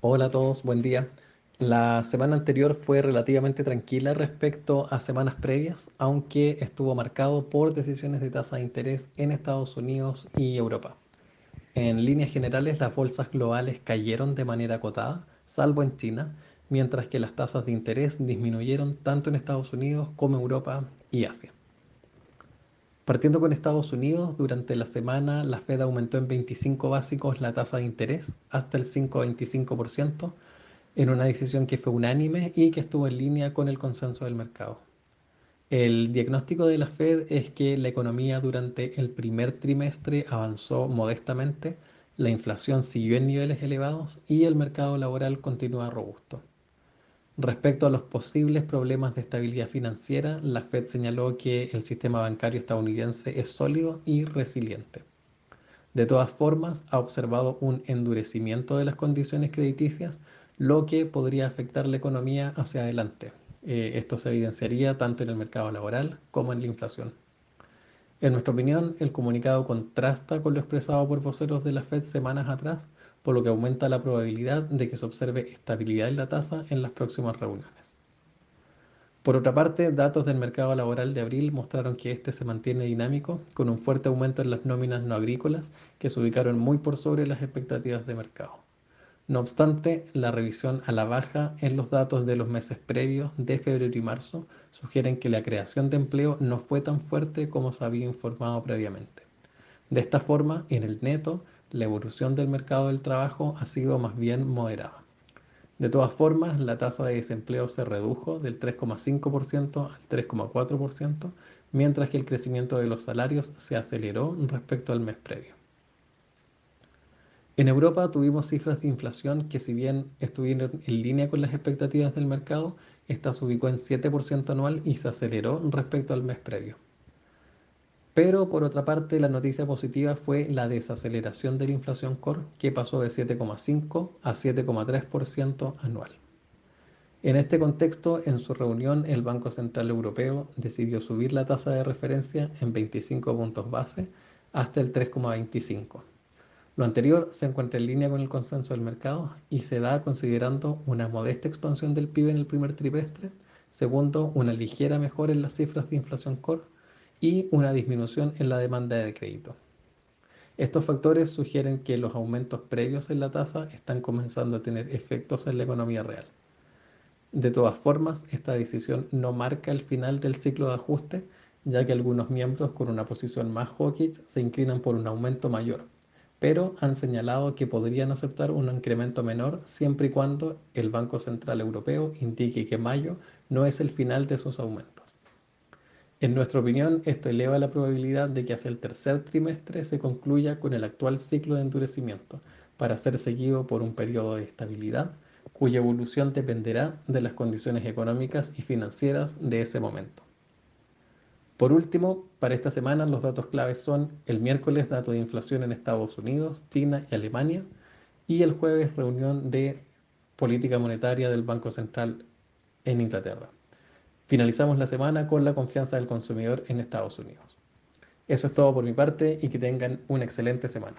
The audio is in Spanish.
Hola a todos, buen día. La semana anterior fue relativamente tranquila respecto a semanas previas, aunque estuvo marcado por decisiones de tasa de interés en Estados Unidos y Europa. En líneas generales, las bolsas globales cayeron de manera acotada, salvo en China, mientras que las tasas de interés disminuyeron tanto en Estados Unidos como Europa y Asia. Partiendo con Estados Unidos, durante la semana la Fed aumentó en 25 básicos la tasa de interés hasta el 5,25% en una decisión que fue unánime y que estuvo en línea con el consenso del mercado. El diagnóstico de la Fed es que la economía durante el primer trimestre avanzó modestamente, la inflación siguió en niveles elevados y el mercado laboral continúa robusto. Respecto a los posibles problemas de estabilidad financiera, la Fed señaló que el sistema bancario estadounidense es sólido y resiliente. De todas formas, ha observado un endurecimiento de las condiciones crediticias, lo que podría afectar la economía hacia adelante. Eh, esto se evidenciaría tanto en el mercado laboral como en la inflación. En nuestra opinión, el comunicado contrasta con lo expresado por voceros de la Fed semanas atrás, por lo que aumenta la probabilidad de que se observe estabilidad en la tasa en las próximas reuniones. Por otra parte, datos del mercado laboral de abril mostraron que este se mantiene dinámico, con un fuerte aumento en las nóminas no agrícolas, que se ubicaron muy por sobre las expectativas de mercado. No obstante, la revisión a la baja en los datos de los meses previos de febrero y marzo sugieren que la creación de empleo no fue tan fuerte como se había informado previamente. De esta forma, en el neto, la evolución del mercado del trabajo ha sido más bien moderada. De todas formas, la tasa de desempleo se redujo del 3,5% al 3,4%, mientras que el crecimiento de los salarios se aceleró respecto al mes previo. En Europa tuvimos cifras de inflación que si bien estuvieron en línea con las expectativas del mercado, esta se ubicó en 7% anual y se aceleró respecto al mes previo. Pero por otra parte, la noticia positiva fue la desaceleración de la inflación core, que pasó de 7,5 a 7,3% anual. En este contexto, en su reunión, el Banco Central Europeo decidió subir la tasa de referencia en 25 puntos base hasta el 3,25. Lo anterior se encuentra en línea con el consenso del mercado y se da considerando una modesta expansión del PIB en el primer trimestre, segundo, una ligera mejora en las cifras de inflación core, y una disminución en la demanda de crédito. Estos factores sugieren que los aumentos previos en la tasa están comenzando a tener efectos en la economía real. De todas formas, esta decisión no marca el final del ciclo de ajuste, ya que algunos miembros con una posición más hawkish se inclinan por un aumento mayor, pero han señalado que podrían aceptar un incremento menor siempre y cuando el Banco Central Europeo indique que mayo no es el final de sus aumentos. En nuestra opinión, esto eleva la probabilidad de que hacia el tercer trimestre se concluya con el actual ciclo de endurecimiento, para ser seguido por un periodo de estabilidad, cuya evolución dependerá de las condiciones económicas y financieras de ese momento. Por último, para esta semana los datos claves son el miércoles dato de inflación en Estados Unidos, China y Alemania, y el jueves reunión de política monetaria del Banco Central en Inglaterra. Finalizamos la semana con la confianza del consumidor en Estados Unidos. Eso es todo por mi parte y que tengan una excelente semana.